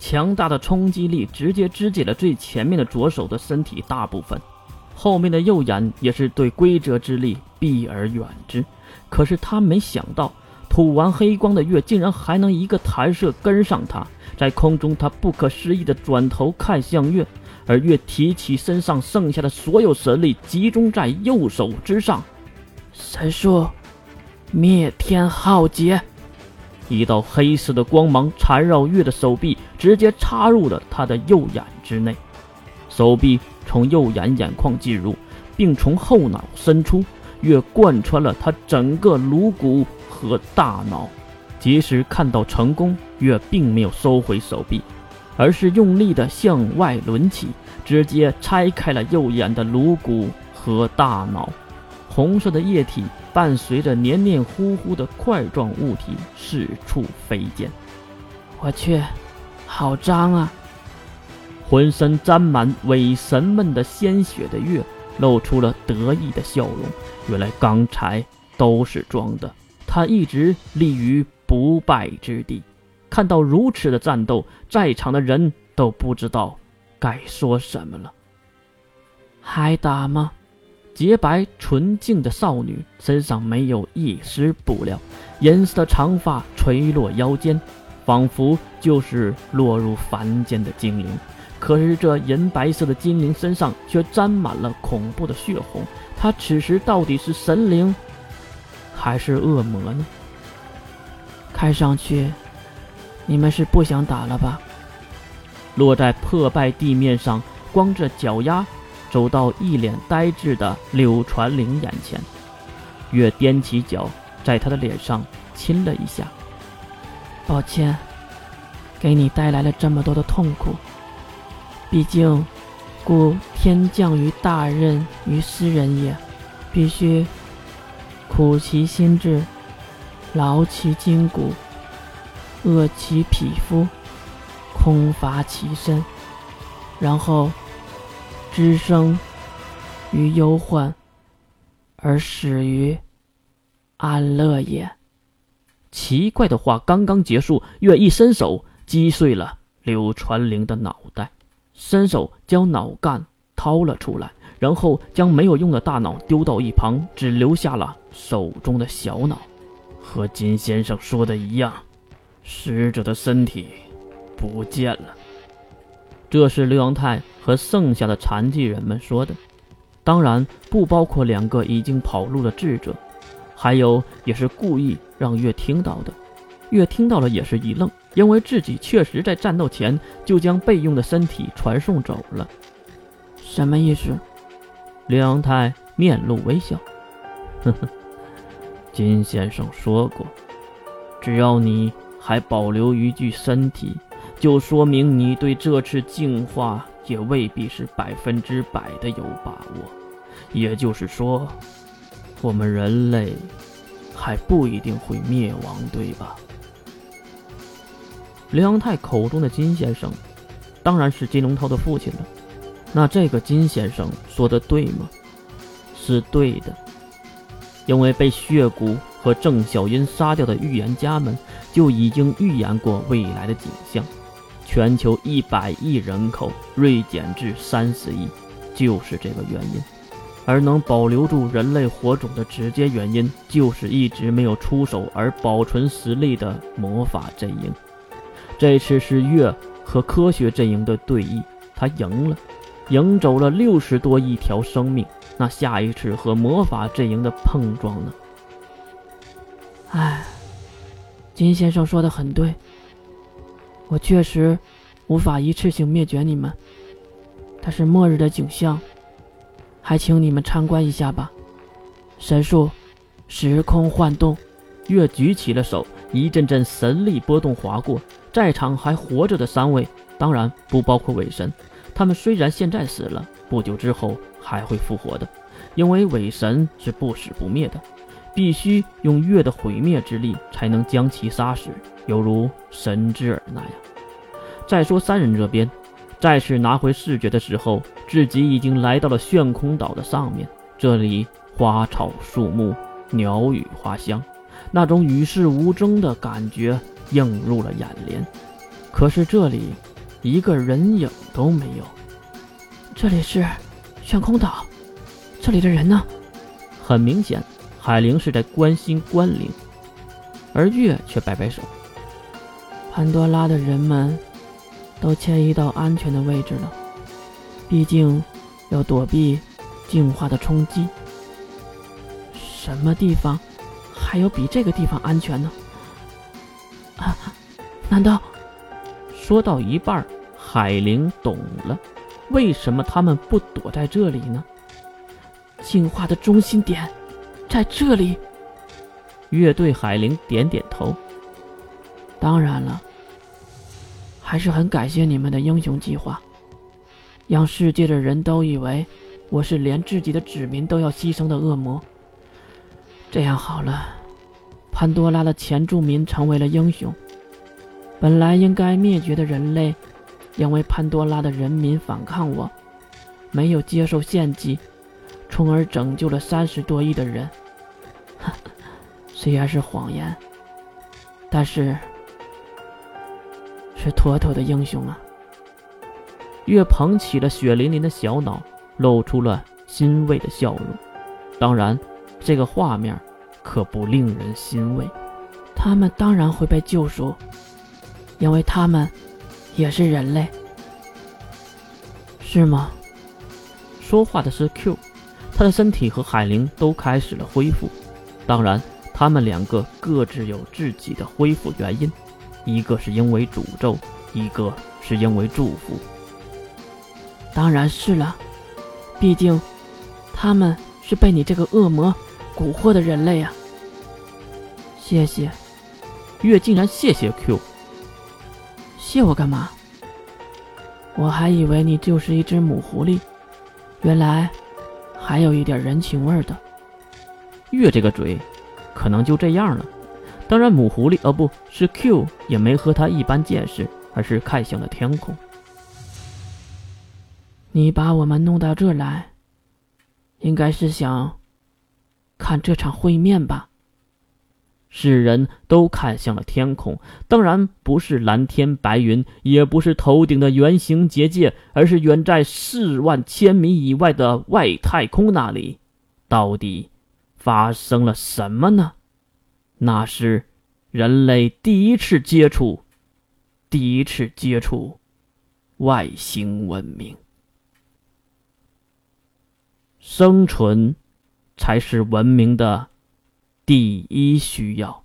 强大的冲击力直接肢解了最前面的左手的身体大部分，后面的右眼也是对规则之力避而远之。可是他没想到，吐完黑光的月竟然还能一个弹射跟上他，在空中他不可思议的转头看向月，而月提起身上剩下的所有神力集中在右手之上，神术，灭天浩劫。一道黑色的光芒缠绕月的手臂，直接插入了他的右眼之内。手臂从右眼眼眶进入，并从后脑伸出，越贯穿了他整个颅骨和大脑。即使看到成功，越并没有收回手臂，而是用力的向外抡起，直接拆开了右眼的颅骨和大脑。红色的液体伴随着黏黏糊糊的块状物体四处飞溅，我去，好脏啊！浑身沾满伪神们的鲜血的月露出了得意的笑容。原来刚才都是装的，他一直立于不败之地。看到如此的战斗，在场的人都不知道该说什么了。还打吗？洁白纯净的少女身上没有一丝布料，银色的长发垂落腰间，仿佛就是落入凡间的精灵。可是这银白色的精灵身上却沾满了恐怖的血红，他此时到底是神灵还是恶魔呢？看上去，你们是不想打了吧？落在破败地面上，光着脚丫。走到一脸呆滞的柳传灵眼前，月踮起脚，在他的脸上亲了一下。抱歉，给你带来了这么多的痛苦。毕竟，故天降于大任于斯人也，必须苦其心志，劳其筋骨，饿其皮肤，空乏其身，然后。知生于忧患，而始于安乐也。奇怪的话刚刚结束，月一伸手击碎了柳传玲的脑袋，伸手将脑干掏了出来，然后将没有用的大脑丢到一旁，只留下了手中的小脑。和金先生说的一样，死者的身体不见了。这是刘阳泰和剩下的残疾人们说的，当然不包括两个已经跑路的智者，还有也是故意让月听到的。月听到了也是一愣，因为自己确实在战斗前就将备用的身体传送走了。什么意思？刘阳泰面露微笑，呵呵，金先生说过，只要你还保留一具身体。就说明你对这次进化也未必是百分之百的有把握，也就是说，我们人类还不一定会灭亡，对吧？梁太口中的金先生，当然是金龙涛的父亲了。那这个金先生说的对吗？是对的，因为被血骨和郑小英杀掉的预言家们就已经预言过未来的景象。全球一百亿人口锐减至三十亿，就是这个原因。而能保留住人类火种的直接原因，就是一直没有出手而保存实力的魔法阵营。这次是月和科学阵营的对弈，他赢了，赢走了六十多亿条生命。那下一次和魔法阵营的碰撞呢？唉，金先生说的很对。我确实无法一次性灭绝你们，但是末日的景象，还请你们参观一下吧。神术，时空幻动。月举起了手，一阵阵神力波动划过，在场还活着的三位，当然不包括伪神。他们虽然现在死了，不久之后还会复活的，因为伪神是不死不灭的。必须用月的毁灭之力才能将其杀死，犹如神之耳那样。再说三人这边，再次拿回视觉的时候，自己已经来到了炫空岛的上面。这里花草树木、鸟语花香，那种与世无争的感觉映入了眼帘。可是这里一个人影都没有。这里是悬空岛，这里的人呢？很明显，海灵是在关心关灵，而月却摆摆手。潘多拉的人们都迁移到安全的位置了，毕竟要躲避净化的冲击。什么地方还有比这个地方安全呢？啊，难道？说到一半，海灵懂了，为什么他们不躲在这里呢？净化的中心点在这里。乐队海灵点点头。当然了，还是很感谢你们的英雄计划，让世界的人都以为我是连自己的子民都要牺牲的恶魔。这样好了，潘多拉的前住民成为了英雄。本来应该灭绝的人类，因为潘多拉的人民反抗我，没有接受献祭，从而拯救了三十多亿的人。虽然是谎言，但是是妥妥的英雄啊！月捧起了血淋淋的小脑，露出了欣慰的笑容。当然，这个画面可不令人欣慰。他们当然会被救赎。因为他们也是人类，是吗？说话的是 Q，他的身体和海灵都开始了恢复。当然，他们两个各自有自己的恢复原因，一个是因为诅咒，一个是因为祝福。当然是了，毕竟他们是被你这个恶魔蛊惑的人类啊。谢谢，月竟然谢谢 Q。谢我干嘛？我还以为你就是一只母狐狸，原来还有一点人情味的。月这个嘴，可能就这样了。当然，母狐狸哦，不是 Q，也没和他一般见识，而是看向了天空。你把我们弄到这来，应该是想看这场会面吧？世人都看向了天空，当然不是蓝天白云，也不是头顶的圆形结界，而是远在四万千米以外的外太空那里，到底发生了什么呢？那是人类第一次接触，第一次接触外星文明。生存才是文明的。第一需要。